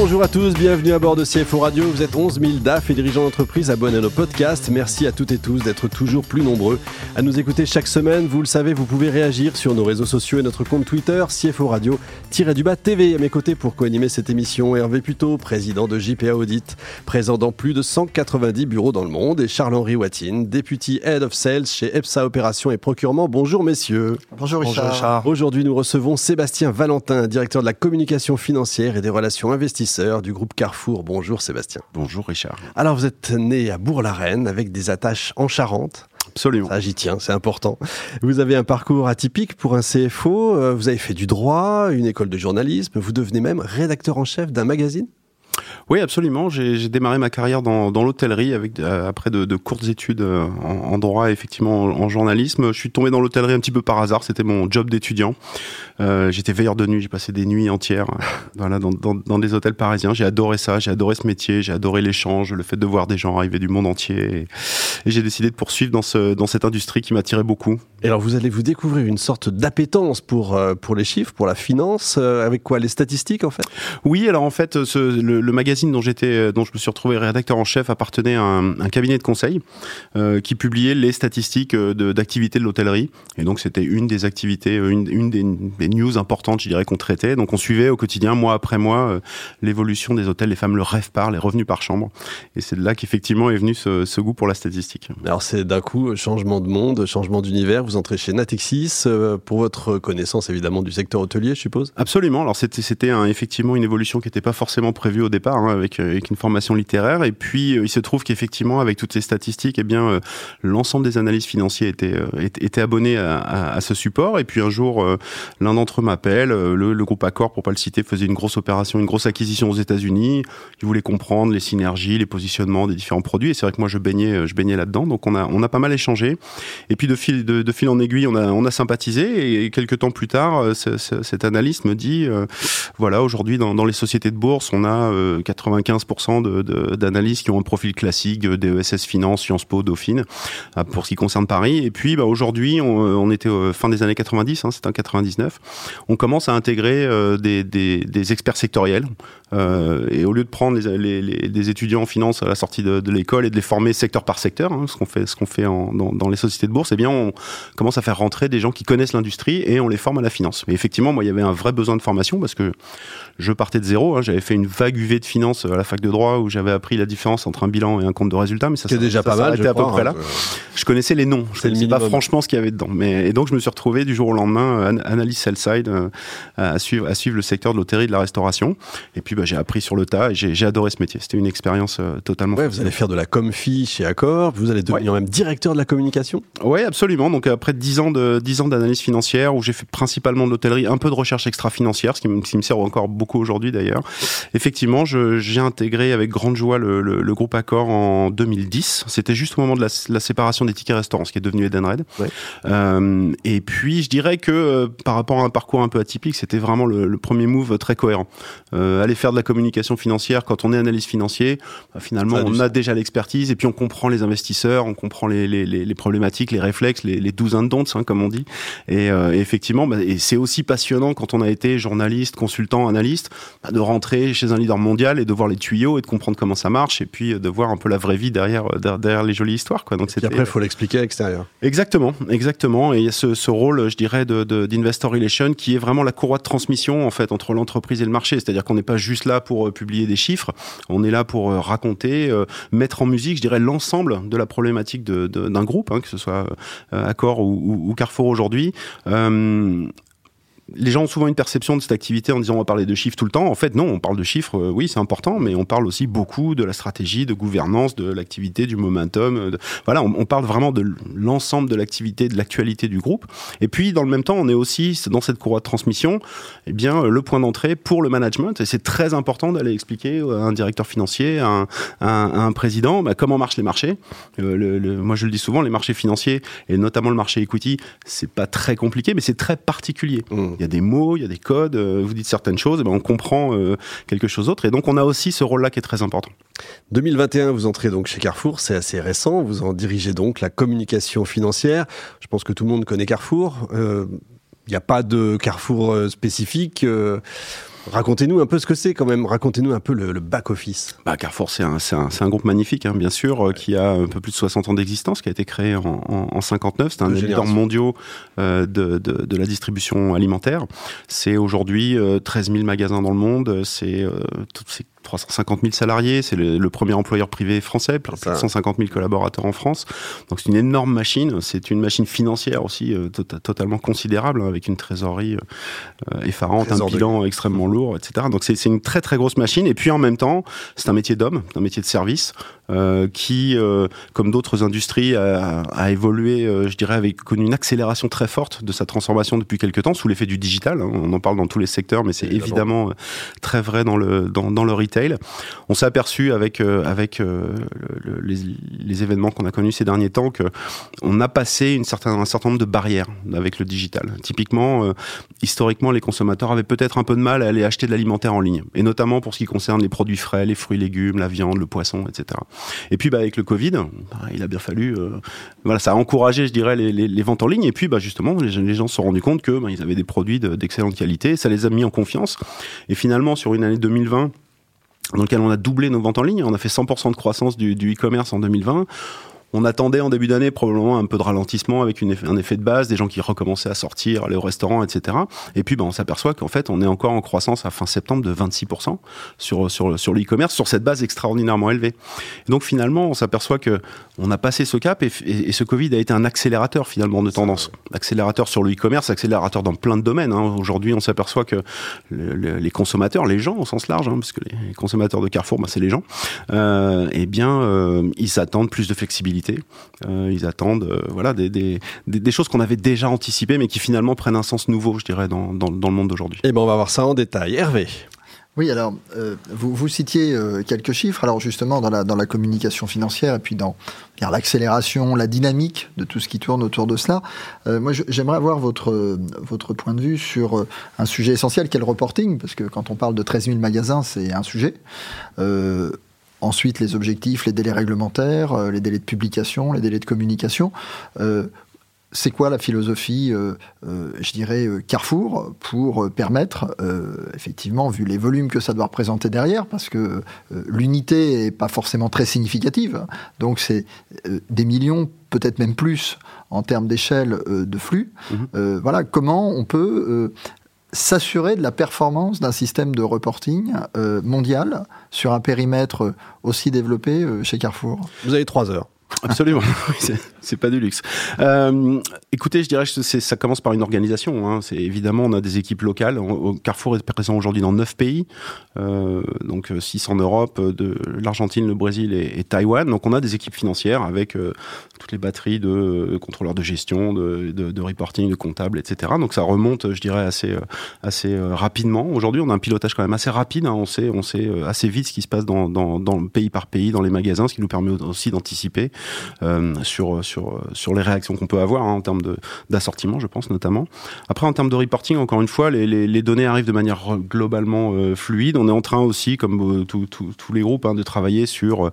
Bonjour à tous, bienvenue à bord de CFO Radio. Vous êtes 11 000 DAF et dirigeants d'entreprise abonnés à nos podcasts. Merci à toutes et tous d'être toujours plus nombreux à nous écouter chaque semaine. Vous le savez, vous pouvez réagir sur nos réseaux sociaux et notre compte Twitter, CFO Radio-du-bas TV. À mes côtés pour co-animer cette émission, Hervé Puto, président de JPA Audit, présent dans plus de 190 bureaux dans le monde, et Charles-Henri Watine, député Head of Sales chez EPSA Opération et Procurement. Bonjour messieurs. Bonjour Richard. Aujourd'hui, nous recevons Sébastien Valentin, directeur de la communication financière et des relations investisseurs du groupe Carrefour. Bonjour Sébastien. Bonjour Richard. Alors vous êtes né à Bourg-la-Reine avec des attaches en Charente. Absolument. Ça, j'y tiens, c'est important. Vous avez un parcours atypique pour un CFO. Euh, vous avez fait du droit, une école de journalisme. Vous devenez même rédacteur en chef d'un magazine. Oui, absolument. J'ai démarré ma carrière dans, dans l'hôtellerie avec euh, après de, de, courtes études euh, en, en, droit et effectivement en, journalisme. Je suis tombé dans l'hôtellerie un petit peu par hasard. C'était mon job d'étudiant. Euh, J'étais veilleur de nuit. J'ai passé des nuits entières voilà, dans, dans, dans, des hôtels parisiens. J'ai adoré ça. J'ai adoré ce métier. J'ai adoré l'échange, le fait de voir des gens arriver du monde entier. Et, et j'ai décidé de poursuivre dans, ce, dans cette industrie qui m'attirait beaucoup. Et alors, vous allez vous découvrir une sorte d'appétence pour, euh, pour les chiffres, pour la finance. avec quoi? Les statistiques, en fait? Oui, alors en fait, ce, le, le magazine dont j'étais, euh, dont je me suis retrouvé rédacteur en chef appartenait à un, un cabinet de conseil euh, qui publiait les statistiques euh, d'activité de, de l'hôtellerie. Et donc c'était une des activités, une, une des, des, news importantes, je dirais, qu'on traitait. Donc on suivait au quotidien, mois après mois, l'évolution des hôtels. Les femmes le rêve par, les revenus par chambre. Et c'est de là qu'effectivement est venu ce, ce, goût pour la statistique. Alors c'est d'un coup changement de monde, changement d'univers. Vous entrez chez Natixis pour votre connaissance évidemment du secteur hôtelier, je suppose? Absolument. Alors c'était c'était effectivement une évolution qui n'était pas forcément prévue au départ. Hein avec, euh, avec, une formation littéraire. Et puis, euh, il se trouve qu'effectivement, avec toutes ces statistiques, eh bien, euh, l'ensemble des analystes financiers étaient, étaient abonnés à, ce support. Et puis, un jour, l'un d'entre eux m'appelle. Le, groupe Accor, pour pas le citer, faisait une grosse opération, une grosse acquisition aux États-Unis. Il voulait comprendre les synergies, les positionnements des différents produits. Et c'est vrai que moi, je baignais, je baignais là-dedans. Donc, on a, on a pas mal échangé. Et puis, de fil, de, fil en aiguille, on a, on a sympathisé. Et quelques temps plus tard, cet analyste me dit, voilà, aujourd'hui, dans, les sociétés de bourse, on a 95% d'analystes qui ont un profil classique, DESS Finance, Sciences Po, Dauphine, euh, pour ce qui concerne Paris. Et puis bah, aujourd'hui, on, euh, était fin des années 90, hein, c'était en 99, on commence à intégrer euh, des, experts sectoriels. Euh, et au lieu de prendre les, étudiants en finance à la sortie de, l'école et de les former secteur par secteur, hein, ce qu'on fait, ce qu'on fait dans, les sociétés de bourse, eh bien on commence à faire rentrer des gens qui connaissent l'industrie et on les forme à la finance. Et effectivement, moi, il y avait un vrai besoin de formation parce que je partais de zéro. Hein, j'avais fait une vague UV de finance à la fac de droit où j'avais appris la différence entre un bilan et un compte de résultat, mais ça c'est déjà pas mal. Je à peu près là. Hein, je connaissais les noms, je connaissais pas franchement ce qu'il y avait dedans. Mais et donc je me suis retrouvé du jour au lendemain euh, analyse sell side euh, à suivre à suivre le secteur de l'hôtellerie de la restauration. Et puis bah, j'ai appris sur le tas et j'ai adoré ce métier. C'était une expérience euh, totalement. Ouais, vous allez faire de la comfi chez Accor, vous allez devenir ouais. même directeur de la communication. Oui, absolument. Donc après 10 ans de 10 ans d'analyse financière où j'ai fait principalement de l'hôtellerie, un peu de recherche extra-financière, ce qui me, qui me sert encore beaucoup aujourd'hui d'ailleurs. Effectivement, j'ai intégré avec grande joie le, le, le, groupe Accor en 2010. C'était juste au moment de la, la séparation des tickets restaurants, ce qui est devenu Edenred. Ouais. Euh, et puis, je dirais que euh, par rapport à un parcours un peu atypique, c'était vraiment le, le, premier move très cohérent. Euh, aller faire de la communication financière quand on est analyste financier, bah, finalement, on a déjà l'expertise et puis on comprend les investisseurs, on comprend les, les, les problématiques, les réflexes, les, les douzains de hein, comme on dit. Et, et effectivement, bah, et c'est aussi passionnant quand on a été journaliste, consultant, analyste, bah, de rentrer chez un leader mondial et de voir les tuyaux et de comprendre comment ça marche et puis euh, de voir un peu la vraie vie derrière, euh, derrière les jolies histoires. Quoi. Donc, et après, il faut l'expliquer à l'extérieur. Exactement, exactement. Et il y a ce, ce rôle, je dirais, d'investor de, de, relation qui est vraiment la courroie de transmission en fait entre l'entreprise et le marché. C'est-à-dire qu'on n'est pas juste là pour euh, publier des chiffres, on est là pour raconter, euh, mettre en musique, je dirais, l'ensemble de la problématique d'un de, groupe, hein, que ce soit Accor ou, ou, ou Carrefour aujourd'hui. Euh, les gens ont souvent une perception de cette activité en disant on va parler de chiffres tout le temps. En fait, non, on parle de chiffres, euh, oui, c'est important, mais on parle aussi beaucoup de la stratégie, de gouvernance, de l'activité, du momentum. Euh. Voilà, on, parle vraiment de l'ensemble de l'activité, de l'actualité du groupe. Et puis, dans le même temps, on est aussi dans cette courroie de transmission, eh bien, le point d'entrée pour le management. Et c'est très important d'aller expliquer à un directeur financier, à un, président, bah, comment marchent les marchés. Euh, moi, je le dis souvent, les marchés financiers et notamment le marché equity, c'est pas très compliqué, mais c'est très particulier. Mmh Il y a des mots, il y a des codes, vous dites certaines choses, et ben on comprend quelque chose d'autre. Et donc on a aussi ce rôle-là qui est très important. 2021, vous entrez donc chez Carrefour, c'est assez récent, vous en dirigez donc la communication financière. Je pense que tout le monde connaît Carrefour. Il n'y a pas de Carrefour spécifique. Racontez-nous un peu ce que c'est quand même, racontez-nous un peu le, back-office. Bah, Carrefour, c'est un, un, un, groupe magnifique, hein, bien sûr, euh, qui a un peu plus de 60 ans d'existence, qui a été créé en, en, en 59. C'est un des leaders mondiaux euh, de, de, de, la distribution alimentaire. C'est aujourd'hui 13 euh, 000 magasins dans le monde, c'est euh, toutes ces 350 000 salariés, c'est le, premier employeur privé français, plus de 150 000 collaborateurs en France. Donc c'est une énorme machine, c'est une machine financière aussi euh, tota-, totalement considérable, hein, avec une trésorerie euh, effarante, un bilan extrêmement lourd, etc. Donc c'est une très très grosse machine. Et puis en même temps, c'est un métier d'homme, un métier de service. Euh, qui, comme d'autres industries, a, a évolué, je dirais, avec connu une accélération très forte de sa transformation depuis quelques temps, sous l'effet du digital. Hein. On en parle dans tous les secteurs, mais c'est évidemment très vrai dans le, dans, dans le On s'est aperçu avec, avec les, les, événements qu'on a connus ces derniers temps que on a passé un certain nombre de barrières avec le digital. Typiquement, historiquement, les consommateurs avaient peut-être un peu de mal à aller acheter de l'alimentaire en ligne, et notamment pour ce qui concerne les produits frais, les fruits, légumes, la viande, le poisson, etc. Et puis bah, avec le Covid, bah, il a bien fallu, euh, voilà, ça a encouragé, je dirais, les, ventes en ligne. Et puis bah, justement, les, les gens se sont rendus compte que bah, ils avaient des produits d'excellente qualité, ça les a mis en confiance. Et finalement, sur une année 2020 dans lequel on a doublé nos ventes en ligne, on a fait 100% de croissance du e-commerce en 2020 on attendait en début d'année probablement un peu de ralentissement avec un effet de base, des gens qui recommençaient à sortir, aller au restaurant, etc. Et puis, ben, on s'aperçoit qu'en fait, on est encore en croissance à fin septembre de 26% sur, sur, sur l'e-commerce, sur cette base extraordinairement élevée. Et donc, finalement, on s'aperçoit que on a passé ce cap et, et, ce Covid a été un accélérateur finalement de tendance. Accélérateur sur le e-commerce, accélérateur dans plein de domaines. Hein. Aujourd'hui, on s'aperçoit que le, le, les consommateurs, les gens au sens large, hein, parce que les consommateurs de Carrefour, ben, c'est les gens, euh, eh bien, euh, ils attendent plus de flexibilité euh, ils attendent euh, voilà, des, des, des, choses qu'on avait déjà anticipées, mais qui finalement prennent un sens nouveau, je dirais, dans, dans, dans le monde d'aujourd'hui. Et eh ben on va voir ça en détail. Hervé oui, alors, euh, vous, citiez euh, quelques chiffres, alors justement dans la, dans la communication financière et puis dans l'accélération, la dynamique de tout ce qui tourne autour de cela. Euh, moi, j'aimerais avoir votre, votre point de vue sur un sujet essentiel qu'est le reporting, parce que quand on parle de 13 000 magasins, c'est un sujet. Ensuite, les objectifs, les délais réglementaires, les délais de publication, les délais de communication. C'est quoi la philosophie, euh, euh, je dirais, euh, Carrefour pour permettre, effectivement, vu les volumes que ça doit représenter derrière, parce que l'unité n'est pas forcément très significative, donc c'est des millions, peut-être même plus, en termes d'échelle de flux. Mmh. voilà, comment on peut s'assurer de la performance d'un système de reporting mondial sur un périmètre aussi développé chez Carrefour? Vous avez trois heures. Absolument, c'est pas du luxe. Euh, écoutez, je dirais que ça commence par une organisation. Hein. C'est évidemment, on a des équipes locales. Carrefour est présent aujourd'hui dans neuf pays, euh, donc euh, six en Europe, l'Argentine, le Brésil et, et, Taïwan. Donc on a des équipes financières avec euh, toutes les batteries de euh, contrôleurs de gestion, de, reporting, de comptables, etc. Donc ça remonte, je dirais, assez rapidement. Aujourd'hui, on a un pilotage quand même assez rapide. Hein. On sait assez vite ce qui se passe dans, dans, pays par pays, dans les magasins, ce qui nous permet aussi d'anticiper euh, sur, sur, sur les réactions qu'on peut avoir hein, en termes d'assortiment, je pense notamment. Après, en termes de reporting, encore une fois, les, les, données arrivent de manière globalement euh, fluide. On est en train aussi, comme euh, tous les groupes, hein, de travailler sur euh,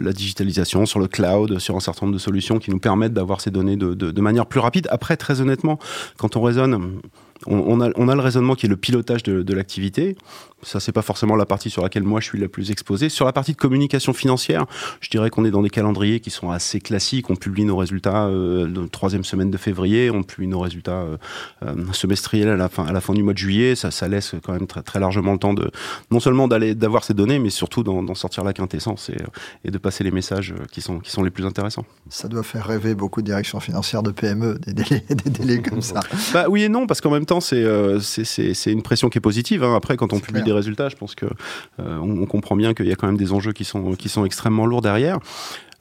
la digitalisation, sur le cloud, sur un certain nombre de solutions qui nous permettent d'avoir ces données de, de manière plus rapide. Après, très honnêtement, quand on raisonne on, on, a, on, a, le raisonnement qui est le pilotage de, de l'activité. Ça, c'est pas forcément la partie sur laquelle moi je suis la plus exposé. Sur la partie de communication financière, je dirais qu'on est dans des calendriers qui sont assez classiques. On publie nos résultats euh, de troisième semaine de février, on publie nos résultats euh, euh, semestriels à la fin à la fin du mois de juillet. Ça, ça laisse quand même très, très largement le temps de non seulement d'aller d'avoir ces données, mais surtout d'en sortir la quintessence et, et, de passer les messages qui sont qui sont les plus intéressants. Ça doit faire rêver beaucoup de directions financières de PME, des délais, des délais comme ça. Bah oui et non, parce qu'en même temps c'est euh, c'est une pression qui est positive. Hein. Après, quand on publie clair. des résultats, je pense que euh, on, on, comprend bien qu'il y a quand même des enjeux qui sont qui sont extrêmement lourds derrière.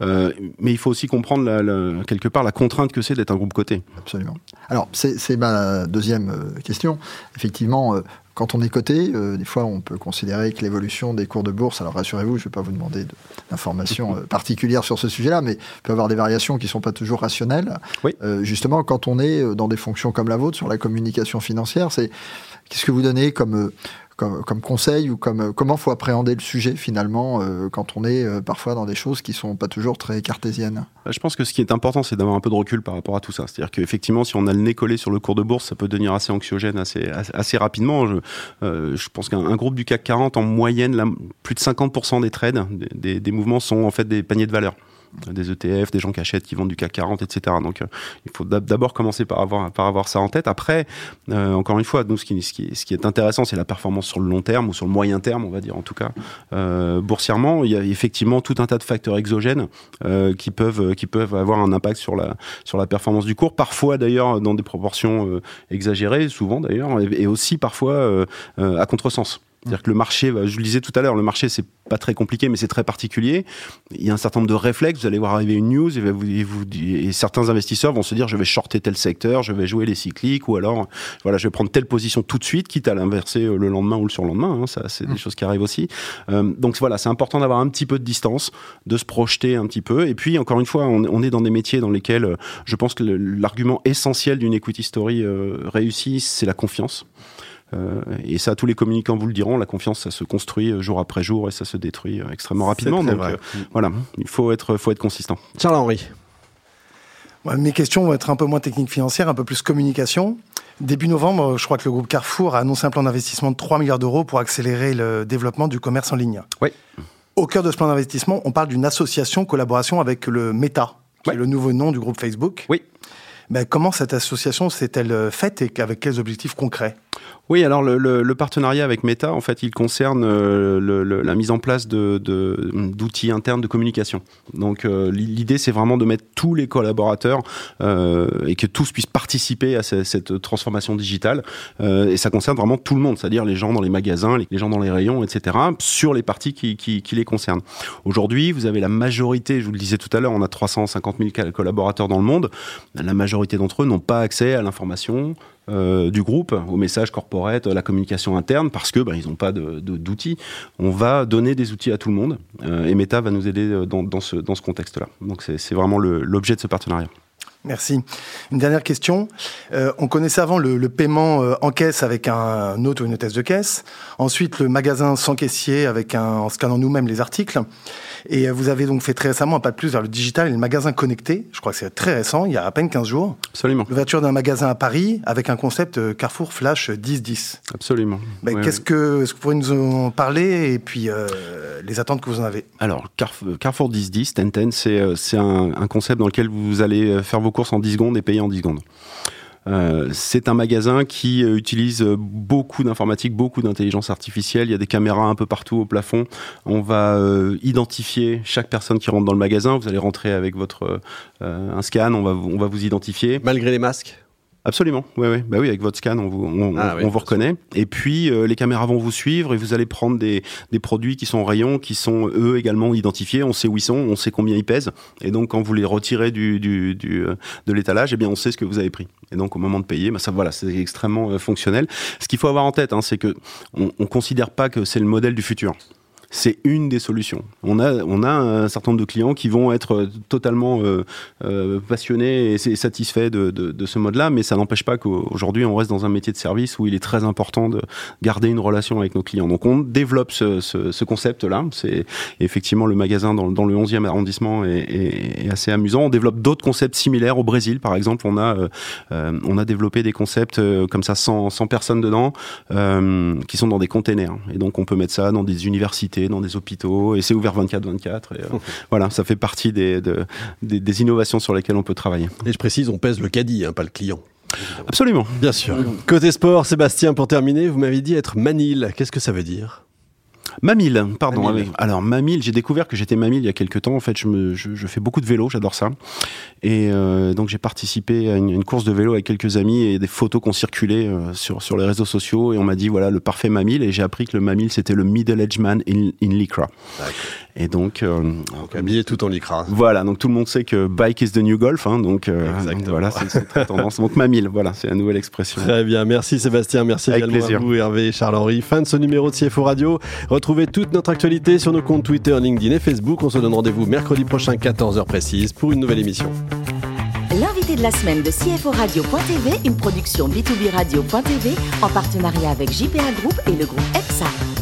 Euh, mais il faut aussi comprendre la, la, quelque part la contrainte que c'est d'être un groupe coté. Absolument. Alors c'est ma deuxième question. Effectivement, quand on est coté, euh, des fois, on peut considérer que l'évolution des cours de bourse, alors rassurez-vous, je ne vais pas vous demander d'informations euh, particulières sur ce sujet-là, mais il peut y avoir des variations qui ne sont pas toujours rationnelles. Oui. Euh, justement, quand on est dans des fonctions comme la vôtre, sur la communication financière, c'est qu'est-ce que vous donnez comme comme, conseil ou comme comment faut appréhender le sujet finalement euh, quand on est euh, parfois dans des choses qui sont pas toujours très cartésiennes? Je pense que ce qui est important, c'est d'avoir un peu de recul par rapport à tout ça. C'est-à-dire qu'effectivement, si on a le nez collé sur le cours de bourse, ça peut devenir assez anxiogène assez, assez, rapidement. Je, euh, je pense qu'un groupe du CAC 40, en moyenne, plus de 50% des trades, des, des mouvements sont en fait des paniers de valeur des ETF, des gens qui achètent, qui vendent du CAC 40, etc. Donc, euh, il faut d'abord commencer par avoir, ça en tête. Après, euh, encore une fois, ce qui, est intéressant, c'est la performance sur le long terme ou sur le moyen terme, on va dire en tout cas. Euh, boursièrement, il y a effectivement tout un tas de facteurs exogènes qui peuvent, avoir un impact sur la, sur la performance du cours. Parfois, d'ailleurs, dans des proportions exagérées, souvent d'ailleurs, et, aussi parfois à contresens. C'est-à-dire que le marché, je le disais tout à l'heure, le marché, c'est pas très compliqué, mais c'est très particulier. Il y a un certain nombre de réflexes. Vous allez voir arriver une news et, vous, et, certains investisseurs vont se dire je vais shorter tel secteur, je vais jouer les cycliques, ou alors voilà, je vais prendre telle position tout de suite, quitte à l'inverser euh, le lendemain ou le surlendemain. Hein, ça, c'est des mmh. choses qui arrivent aussi. Euh, donc voilà, c'est important d'avoir un petit peu de distance, de se projeter un petit peu. Et puis encore une fois, on, on est dans des métiers dans lesquels euh, je pense que l'argument essentiel d'une equity story réussie, c'est la confiance. Euh, et ça, tous les communicants vous le diront, la confiance, ça se construit euh, jour après jour et ça se détruit euh, extrêmement rapidement. Donc voilà, il faut être, faut être consistant. Charles-Henri. mes questions vont être un peu moins techniques financières, un peu plus communication. Début novembre, je crois que le groupe Carrefour a annoncé un plan d'investissement de 3 milliards d'euros pour accélérer le développement du commerce en ligne. Oui. Au cœur de ce plan d'investissement, on parle d'une association collaboration avec le Meta, qui est le nouveau nom du groupe Facebook. Oui. Ben, comment cette association s'est-elle faite et avec quels objectifs concrets? Oui, alors le, partenariat avec Meta, en fait, il concerne euh, la mise en place d'outils internes de communication. Donc euh, l'idée, c'est vraiment de mettre tous les collaborateurs euh, et que tous puissent participer à cette, transformation digitale. et ça concerne vraiment tout le monde, c'est-à-dire les gens dans les magasins, les, gens dans les rayons, etc., sur les parties qui, qui, qui les concernent. Aujourd'hui, vous avez la majorité, je vous le disais tout à l'heure, on a 350 000 collaborateurs dans le monde. La majorité d'entre eux n'ont pas accès à l'information, euh, du groupe, au message corporate, à la communication interne, parce que bah, ils n'ont pas d'outils. On va donner des outils à tout le monde, euh, et Meta va nous aider euh, dans, ce, dans ce contexte-là. Donc c'est vraiment l'objet de ce partenariat. Merci. Une dernière question. on connaissait avant le, paiement en caisse avec un, autre ou une hôtesse de caisse. Ensuite, le magasin sans caissier avec un, en scannant nous-mêmes les articles. Et vous avez donc fait très récemment un pas de plus vers le digital et le magasin connecté. Je crois que c'est très récent, il y a à peine 15 jours. Absolument. L'ouverture d'un magasin à Paris avec un concept euh, Carrefour Flash 10-10. Absolument. Ben, qu'est-ce que, est-ce que vous pourriez nous en parler et puis euh, les attentes que vous en avez? Alors, Carrefour 10-10, Ten c'est, euh, c'est un, un concept dans lequel vous allez faire vos courses en 10 secondes et payer en 10 secondes. Euh, c'est un magasin qui euh, utilise beaucoup d'informatique, beaucoup d'intelligence artificielle. Il y a des caméras un peu partout au plafond. On va euh, identifier chaque personne qui rentre dans le magasin. Vous allez rentrer avec votre un scan. On va vous identifier. Malgré les masques. Absolument, oui, oui. Bah oui, avec votre scan, on vous, on, ah vous reconnaît. Et puis, euh, les caméras vont vous suivre et vous allez prendre des, des produits qui sont en rayon, qui sont eux également identifiés. On sait où ils sont, on sait combien ils pèsent. Et donc, quand vous les retirez du, du, du euh, de l'étalage, eh bien, on sait ce que vous avez pris. Et donc, au moment de payer, bah ça, voilà, c'est extrêmement euh, fonctionnel. Ce qu'il faut avoir en tête, hein, c'est que on, on considère pas que c'est le modèle du futur c'est une des solutions. On a, on a un certain nombre de clients qui vont être totalement euh, euh, passionnés et satisfaits de, de, ce mode-là, mais ça n'empêche pas qu'aujourd'hui, on reste dans un métier de service où il est très important de garder une relation avec nos clients. Donc, on développe ce, ce, ce concept-là. C'est effectivement le magasin dans, dans le 11e arrondissement est, assez amusant. On développe d'autres concepts similaires au Brésil, par exemple. On a, euh, on a développé des concepts comme ça, sans, sans personne dedans, qui sont dans des containers. Et donc, on peut mettre ça dans des universités dans des hôpitaux, et c'est ouvert 24-24. Euh, voilà, ça fait partie des, des, innovations sur lesquelles on peut travailler. Et je précise, on pèse le caddie, hein, pas le client. Absolument. Bien sûr. Côté sport, Sébastien, pour terminer, vous m'avez dit être manille. Qu'est-ce que ça veut dire? Mamil, pardon. alors Mamil, j'ai découvert que j'étais Mamil il y a quelques temps. En fait, je, me, je, fais beaucoup de vélo, j'adore ça. Et euh, donc j'ai participé à une, course de vélo avec quelques amis et des photos qui ont circulé euh, sur, sur les réseaux sociaux. Et on m'a dit voilà le parfait Mamil. Et j'ai appris que le Mamil c'était le middle age man in, in Lycra. Et donc, euh, donc habillé tout en Lycra. Voilà, donc tout le monde sait que bike is the new golf. Hein, donc voilà, c'est très tendance. Donc Mamil, voilà, c'est la nouvelle expression. Très bien, merci Sébastien, merci avec également plaisir. à vous Hervé et Charles-Henri. Fin de ce numéro de CFO Radio. Retrouvez toute notre actualité sur nos comptes Twitter, LinkedIn et Facebook. On se donne rendez-vous mercredi prochain, 14h précise, pour une nouvelle émission. L'invité de la semaine de CFO Radio.tv, une production B2B Radio.tv en partenariat avec JPA Group et le groupe EPSA.